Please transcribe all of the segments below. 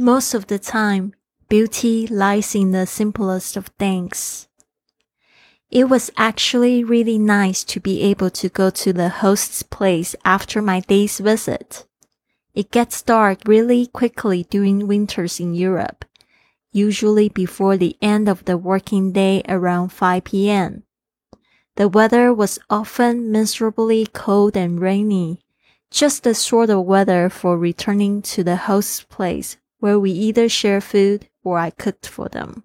Most of the time, beauty lies in the simplest of things. It was actually really nice to be able to go to the host's place after my day's visit. It gets dark really quickly during winters in Europe, usually before the end of the working day around 5 p.m. The weather was often miserably cold and rainy, just the sort of weather for returning to the host's place where we either share food or I cooked for them.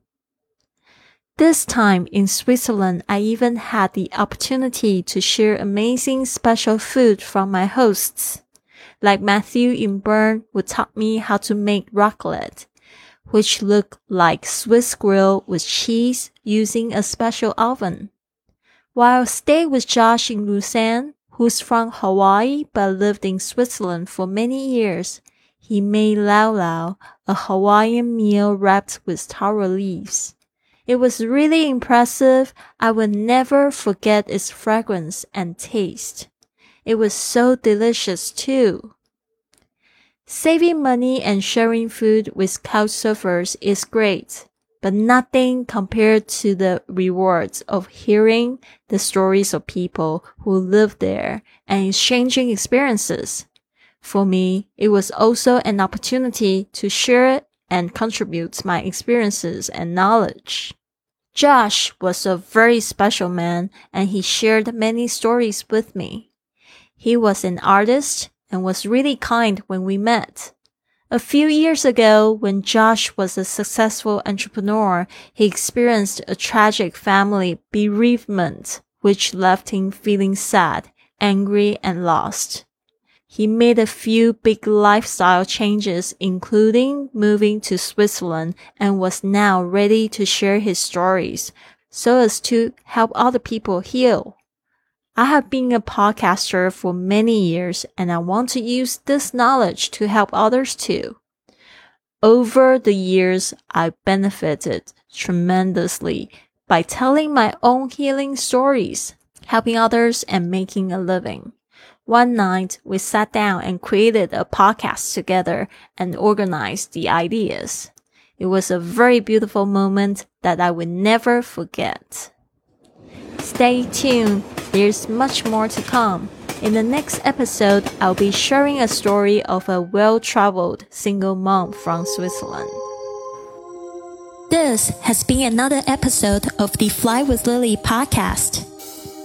This time in Switzerland, I even had the opportunity to share amazing special food from my hosts, like Matthew in Bern who taught me how to make raclette, which looked like Swiss grill with cheese using a special oven. While stay with Josh in Lausanne, who's from Hawaii but lived in Switzerland for many years, he made lau lau, a Hawaiian meal wrapped with taro leaves. It was really impressive. I will never forget its fragrance and taste. It was so delicious too. Saving money and sharing food with couch surfers is great, but nothing compared to the rewards of hearing the stories of people who live there and exchanging experiences. For me, it was also an opportunity to share and contribute my experiences and knowledge. Josh was a very special man and he shared many stories with me. He was an artist and was really kind when we met. A few years ago, when Josh was a successful entrepreneur, he experienced a tragic family bereavement, which left him feeling sad, angry, and lost. He made a few big lifestyle changes, including moving to Switzerland and was now ready to share his stories so as to help other people heal. I have been a podcaster for many years and I want to use this knowledge to help others too. Over the years, I benefited tremendously by telling my own healing stories, helping others and making a living. One night, we sat down and created a podcast together and organized the ideas. It was a very beautiful moment that I will never forget. Stay tuned. There's much more to come. In the next episode, I'll be sharing a story of a well-traveled single mom from Switzerland. This has been another episode of the Fly with Lily podcast.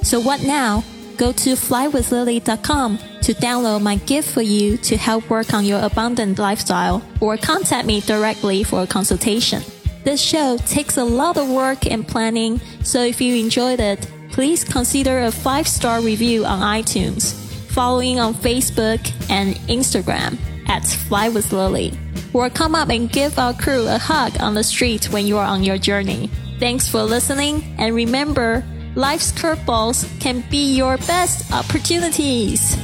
So what now? Go to flywithlily.com to download my gift for you to help work on your abundant lifestyle or contact me directly for a consultation. This show takes a lot of work and planning, so if you enjoyed it, please consider a five star review on iTunes, following on Facebook and Instagram at Fly with Lily, or come up and give our crew a hug on the street when you are on your journey. Thanks for listening, and remember, Life's curveballs can be your best opportunities.